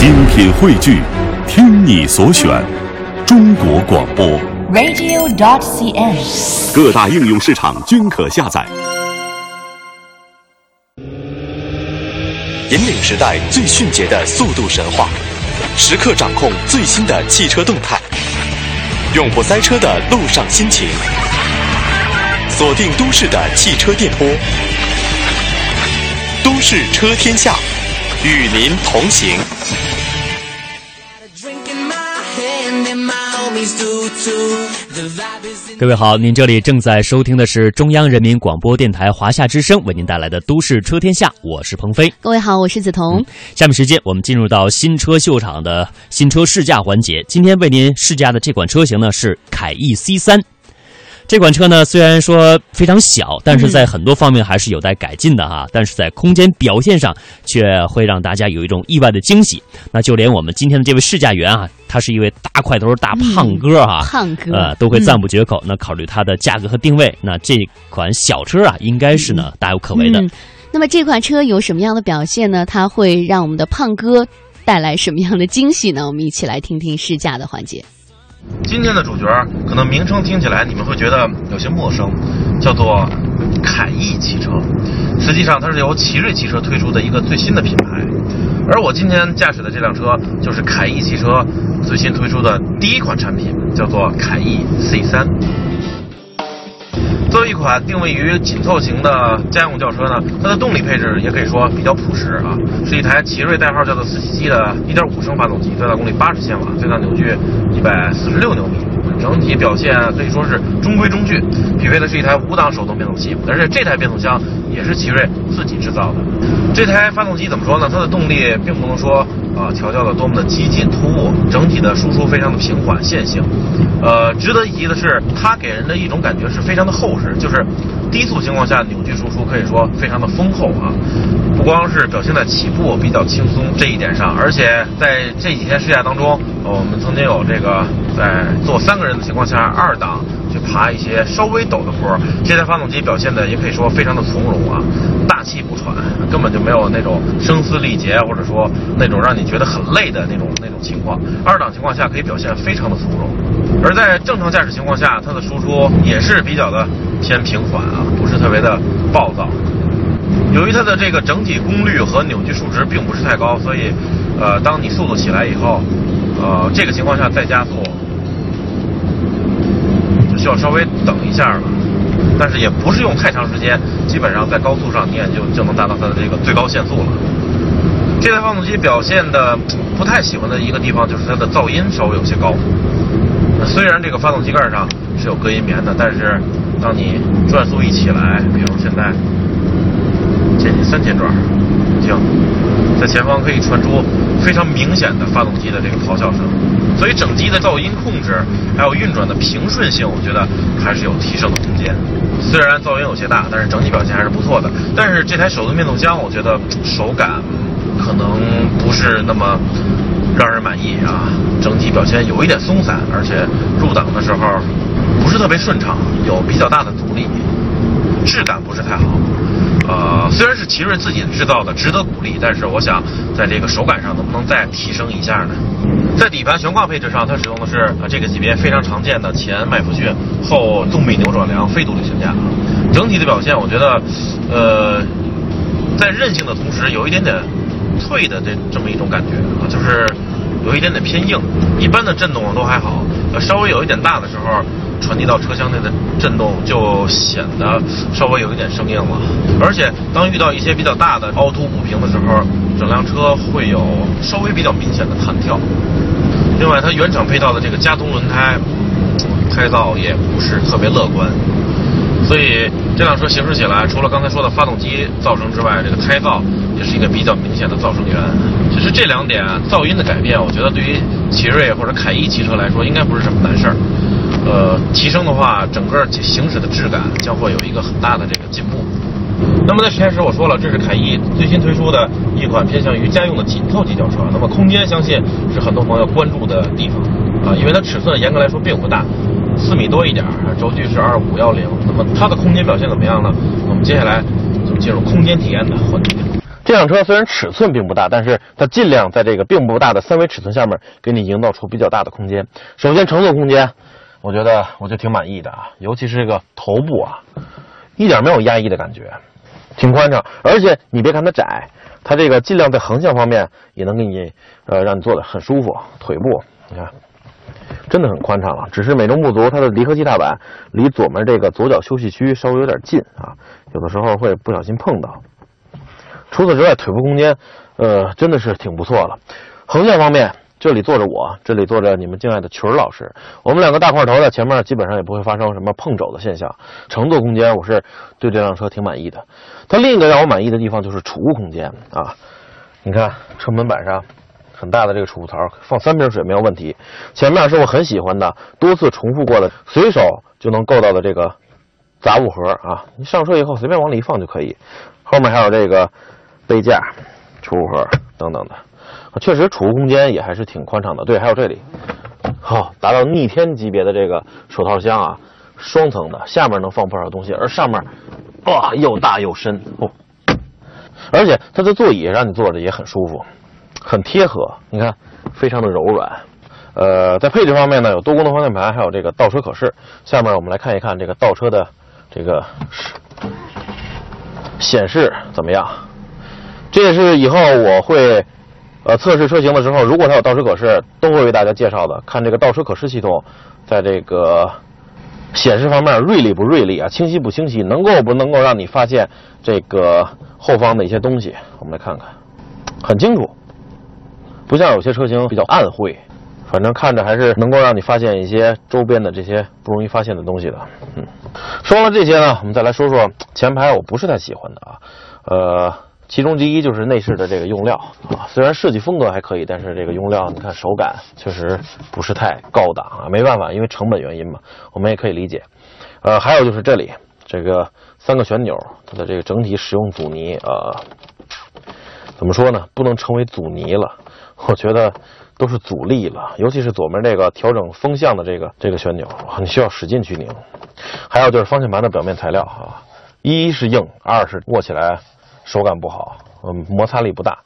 精品汇聚，听你所选，中国广播。radio.dot.cn，。各大应用市场均可下载。引领时代最迅捷的速度神话，时刻掌控最新的汽车动态，永不塞车的路上心情。锁定都市的汽车电波，都市车天下，与您同行。各位好，您这里正在收听的是中央人民广播电台华夏之声为您带来的《都市车天下》，我是鹏飞。各位好，我是梓潼。下面时间我们进入到新车秀场的新车试驾环节。今天为您试驾的这款车型呢是凯翼 C 三。这款车呢，虽然说非常小，但是在很多方面还是有待改进的哈。但是在空间表现上，却会让大家有一种意外的惊喜。那就连我们今天的这位试驾员啊，他是一位大块头、大胖哥哈，胖哥呃，都会赞不绝口。那考虑它的价格和定位，那这款小车啊，应该是呢大有可为的。嗯那么这款车有什么样的表现呢？它会让我们的胖哥带来什么样的惊喜呢？我们一起来听听试驾的环节。今天的主角可能名称听起来你们会觉得有些陌生，叫做凯翼汽车。实际上它是由奇瑞汽车推出的一个最新的品牌，而我今天驾驶的这辆车就是凯翼汽车最新推出的第一款产品，叫做凯翼 C 三。作为一款定位于紧凑型的家用轿车呢，它的动力配置也可以说比较朴实啊，是一台奇瑞代号叫做四七七的1.5升发动机，最大功率80千瓦，最大扭矩146牛米，整体表现可以说是中规中矩，匹配的是一台五档手动变速器，而且这台变速箱也是奇瑞自己制造的。这台发动机怎么说呢？它的动力并不能说啊调教的多么的激进突兀，整体的输出非常的平缓线性。呃，值得一提的是，它给人的一种感觉是非常的厚实，就是低速情况下扭矩输出可以说非常的丰厚啊。不光是表现在起步比较轻松这一点上，而且在这几天试驾当中，我们曾经有这个在坐三个人的情况下，二档去爬一些稍微陡的坡，这台发动机表现的也可以说非常的从容啊，大气不喘，根本就没有那种声嘶力竭或者说那种让你觉得很累的那种那种情况。二档情况下可以表现非常的从容，而在正常驾驶情况下，它的输出也是比较的偏平缓啊，不是特别的暴躁。由于它的这个整体功率和扭矩数值并不是太高，所以，呃，当你速度起来以后，呃，这个情况下再加速，就需要稍微等一下了。但是也不是用太长时间，基本上在高速上你也就就能达到它的这个最高限速了。这台发动机表现的不太喜欢的一个地方就是它的噪音稍微有些高。虽然这个发动机盖上是有隔音棉的，但是当你转速一起来，比如现在接近三千转，在前方可以传出非常明显的发动机的这个咆哮声，所以整机的噪音控制还有运转的平顺性，我觉得还是有提升的空间。虽然噪音有些大，但是整体表现还是不错的。但是这台手动变速箱，我觉得手感可能不是那么让人满意啊，整体表现有一点松散，而且入档的时候不是特别顺畅，有比较大的阻力，质感不是太好。呃，虽然是奇瑞自己制造的，值得鼓励，但是我想在这个手感上能不能再提升一下呢？在底盘悬挂配置上，它使用的是呃这个级别非常常见的前麦弗逊后纵臂扭转梁非独立悬架，整体的表现我觉得，呃，在韧性的同时有一点点脆的这这么一种感觉啊，就是有一点点偏硬。一般的震动都还好，呃，稍微有一点大的时候，传递到车厢内的震动就显得稍微有一点生硬了。而且当遇到一些比较大的凹凸不平的时候，整辆车会有稍微比较明显的弹跳。另外，它原厂配套的这个加通轮胎胎噪也不是特别乐观。所以这辆车行驶起来，除了刚才说的发动机噪声之外，这个胎噪也是一个比较明显的噪声源。其实这两点噪音的改变，我觉得对于奇瑞或者凯翼汽车来说，应该不是什么难事儿。呃，提升的话，整个行驶的质感将会有一个很大的这个进步。那么在实验室我说了，这是凯翼最新推出的一款偏向于家用的紧凑级轿车。那么空间相信是很多朋友关注的地方啊，因为它尺寸严格来说并不大，四米多一点，轴距是二五幺零。那么它的空间表现怎么样呢？我们接下来就进入空间体验的环节。这辆车虽然尺寸并不大，但是它尽量在这个并不大的三维尺寸下面，给你营造出比较大的空间。首先乘坐空间，我觉得我就挺满意的啊，尤其是这个头部啊，一点没有压抑的感觉，挺宽敞。而且你别看它窄，它这个尽量在横向方面也能给你呃让你坐的很舒服。腿部你看，真的很宽敞了。只是美中不足，它的离合器踏板离左面这个左脚休息区稍微有点近啊，有的时候会不小心碰到。除此之外，腿部空间，呃，真的是挺不错了。横向方面，这里坐着我，这里坐着你们敬爱的曲儿老师，我们两个大块头在前面，基本上也不会发生什么碰肘的现象。乘坐空间，我是对这辆车挺满意的。它另一个让我满意的地方就是储物空间啊，你看车门板上很大的这个储物槽，放三瓶水没有问题。前面是我很喜欢的，多次重复过的，随手就能够到的这个杂物盒啊，你上车以后随便往里一放就可以。后面还有这个。杯架、储物盒等等的，确实储物空间也还是挺宽敞的。对，还有这里，好，达到逆天级别的这个手套箱啊，双层的，下面能放不少东西，而上面，哇，又大又深哦，而且它的座椅让你坐着也很舒服，很贴合，你看，非常的柔软。呃，在配置方面呢，有多功能方向盘，还有这个倒车可视。下面我们来看一看这个倒车的这个显示怎么样。这也是以后我会，呃，测试车型的时候，如果它有倒车可视，都会为大家介绍的。看这个倒车可视系统，在这个显示方面锐利不锐利啊，清晰不清晰，能够不能够让你发现这个后方的一些东西？我们来看看，很清楚，不像有些车型比较暗晦，反正看着还是能够让你发现一些周边的这些不容易发现的东西的。嗯，说了这些呢，我们再来说说前排，我不是太喜欢的啊，呃。其中之一就是内饰的这个用料啊，虽然设计风格还可以，但是这个用料你看手感确实不是太高档啊，没办法，因为成本原因嘛，我们也可以理解。呃，还有就是这里这个三个旋钮，它的这个整体使用阻尼呃，怎么说呢？不能称为阻尼了，我觉得都是阻力了，尤其是左面这个调整风向的这个这个旋钮，你需要使劲去拧。还有就是方向盘的表面材料啊，一是硬，二是握起来。手感不好，嗯，摩擦力不大，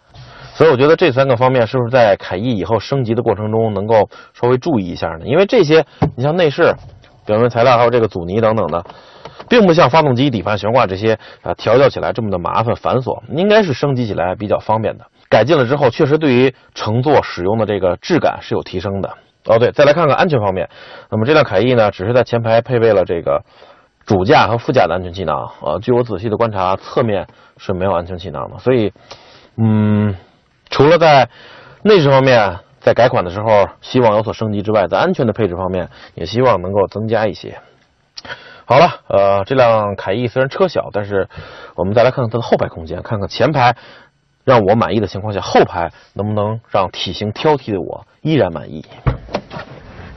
所以我觉得这三个方面是不是在凯翼以后升级的过程中能够稍微注意一下呢？因为这些，你像内饰、表面材料还有这个阻尼等等的，并不像发动机、底盘、悬挂这些啊调教起来这么的麻烦繁琐，应该是升级起来比较方便的。改进了之后，确实对于乘坐使用的这个质感是有提升的。哦，对，再来看看安全方面，那么这辆凯翼呢，只是在前排配备了这个。主驾和副驾的安全气囊啊，据我仔细的观察，侧面是没有安全气囊的。所以，嗯，除了在内饰方面在改款的时候希望有所升级之外，在安全的配置方面也希望能够增加一些。好了，呃，这辆凯翼虽然车小，但是我们再来看看它的后排空间，看看前排让我满意的情况下，后排能不能让体型挑剔的我依然满意。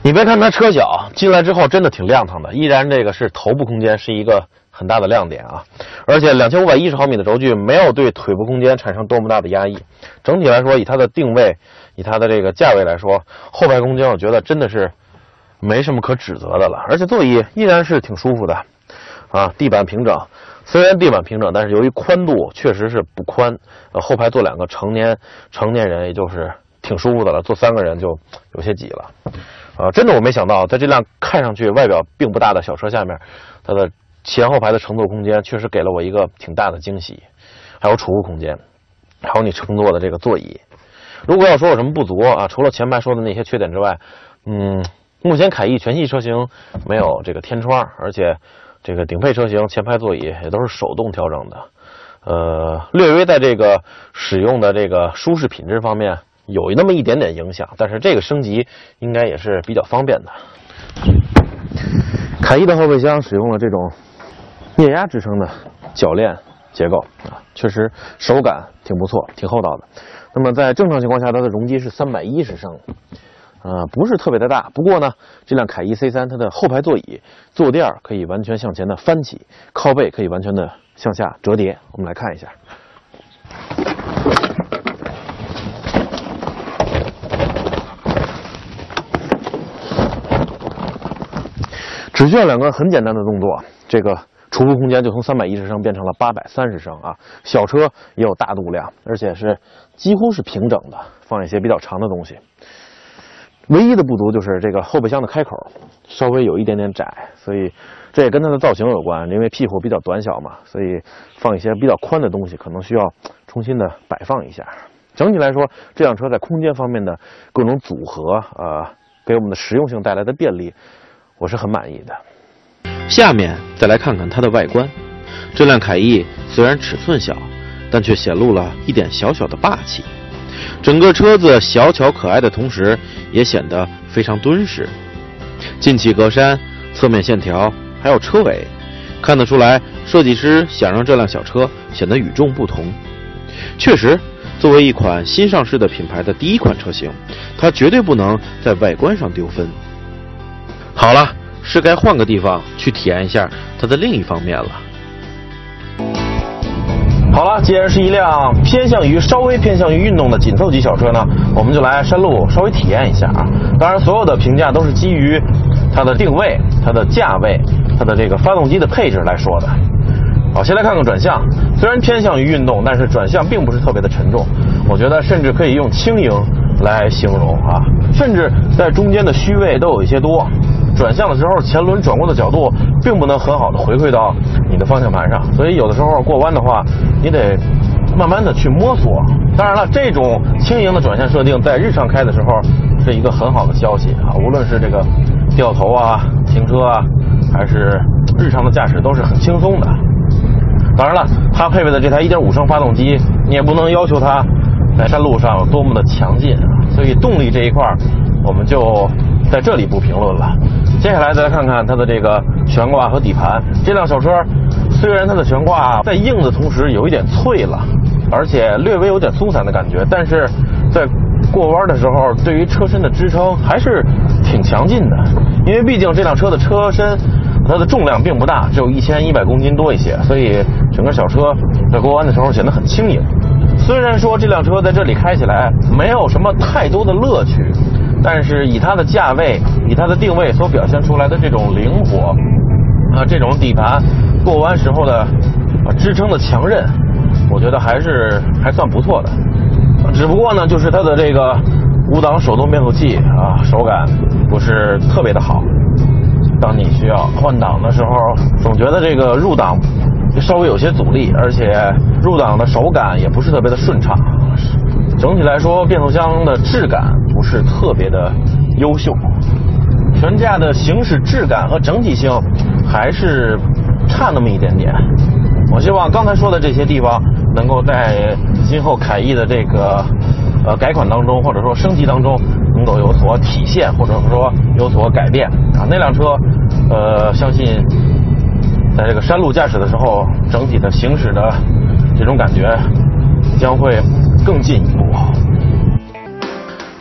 你别看它车小，进来之后真的挺亮堂的。依然这个是头部空间是一个很大的亮点啊，而且两千五百一十毫米的轴距没有对腿部空间产生多么大的压抑。整体来说，以它的定位，以它的这个价位来说，后排空间我觉得真的是没什么可指责的了。而且座椅依然是挺舒服的啊，地板平整。虽然地板平整，但是由于宽度确实是不宽，呃，后排坐两个成年成年人也就是挺舒服的了，坐三个人就有些挤了。啊，真的我没想到，在这辆看上去外表并不大的小车下面，它的前后排的乘坐空间确实给了我一个挺大的惊喜，还有储物空间，还有你乘坐的这个座椅。如果要说有什么不足啊，除了前排说的那些缺点之外，嗯，目前凯翼全系车型没有这个天窗，而且这个顶配车型前排座椅也都是手动调整的，呃，略微在这个使用的这个舒适品质方面。有那么一点点影响，但是这个升级应该也是比较方便的。凯翼的后备箱使用了这种液压支撑的铰链结构啊，确实手感挺不错，挺厚道的。那么在正常情况下，它的容积是三百一十升，呃，不是特别的大。不过呢，这辆凯翼 C3 它的后排座椅坐垫可以完全向前的翻起，靠背可以完全的向下折叠。我们来看一下。只需要两个很简单的动作，这个储物空间就从三百一十升变成了八百三十升啊。小车也有大度量，而且是几乎是平整的，放一些比较长的东西。唯一的不足就是这个后备箱的开口稍微有一点点窄，所以这也跟它的造型有关，因为屁股比较短小嘛，所以放一些比较宽的东西可能需要重新的摆放一下。整体来说，这辆车在空间方面的各种组合，呃，给我们的实用性带来的便利，我是很满意的。下面再来看看它的外观。这辆凯翼虽然尺寸小，但却显露了一点小小的霸气。整个车子小巧可爱的同时，也显得非常敦实。进气格栅、侧面线条，还有车尾，看得出来设计师想让这辆小车显得与众不同。确实，作为一款新上市的品牌的第一款车型，它绝对不能在外观上丢分。好了，是该换个地方去体验一下它的另一方面了。好了，既然是一辆偏向于稍微偏向于运动的紧凑级小车呢，我们就来山路稍微体验一下啊。当然，所有的评价都是基于它的定位、它的价位、它的这个发动机的配置来说的。好，先来看看转向，虽然偏向于运动，但是转向并不是特别的沉重，我觉得甚至可以用轻盈来形容啊，甚至在中间的虚位都有一些多。转向的时候，前轮转过的角度并不能很好的回馈到你的方向盘上，所以有的时候过弯的话，你得慢慢的去摸索。当然了，这种轻盈的转向设定在日常开的时候是一个很好的消息啊，无论是这个掉头啊、停车啊，还是日常的驾驶都是很轻松的。当然了，它配备的这台1.5升发动机，你也不能要求它在山路上有多么的强劲啊，所以动力这一块我们就在这里不评论了。接下来再来看看它的这个悬挂和底盘。这辆小车虽然它的悬挂在硬的同时有一点脆了，而且略微有点松散的感觉，但是在过弯的时候，对于车身的支撑还是挺强劲的。因为毕竟这辆车的车身它的重量并不大，只有一千一百公斤多一些，所以整个小车在过弯的时候显得很轻盈。虽然说这辆车在这里开起来没有什么太多的乐趣。但是以它的价位，以它的定位所表现出来的这种灵活，啊，这种底盘过弯时候的啊支撑的强韧，我觉得还是还算不错的。只不过呢，就是它的这个五档手动变速器啊，手感不是特别的好。当你需要换挡的时候，总觉得这个入档稍微有些阻力，而且入档的手感也不是特别的顺畅。整体来说，变速箱的质感不是特别的优秀，全架的行驶质感和整体性还是差那么一点点。我希望刚才说的这些地方能够在今后凯翼的这个呃改款当中，或者说升级当中能够有所体现，或者说有所改变啊。那辆车，呃，相信在这个山路驾驶的时候，整体的行驶的这种感觉将会。更进一步。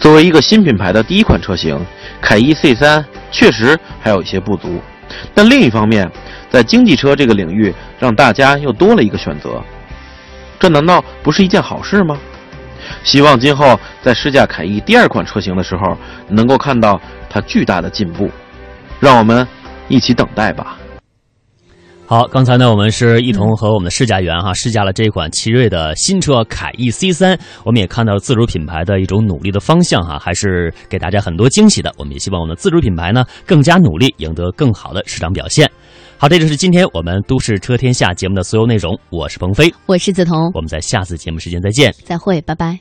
作为一个新品牌的第一款车型，凯翼 C3 确实还有一些不足，但另一方面，在经济车这个领域，让大家又多了一个选择，这难道不是一件好事吗？希望今后在试驾凯翼第二款车型的时候，能够看到它巨大的进步，让我们一起等待吧。好，刚才呢，我们是一同和我们的试驾员哈试驾了这一款奇瑞的新车凯翼 C 三，我们也看到自主品牌的一种努力的方向哈，还是给大家很多惊喜的。我们也希望我们的自主品牌呢更加努力，赢得更好的市场表现。好，这就是今天我们都市车天下节目的所有内容。我是鹏飞，我是梓潼，我们在下次节目时间再见，再会，拜拜。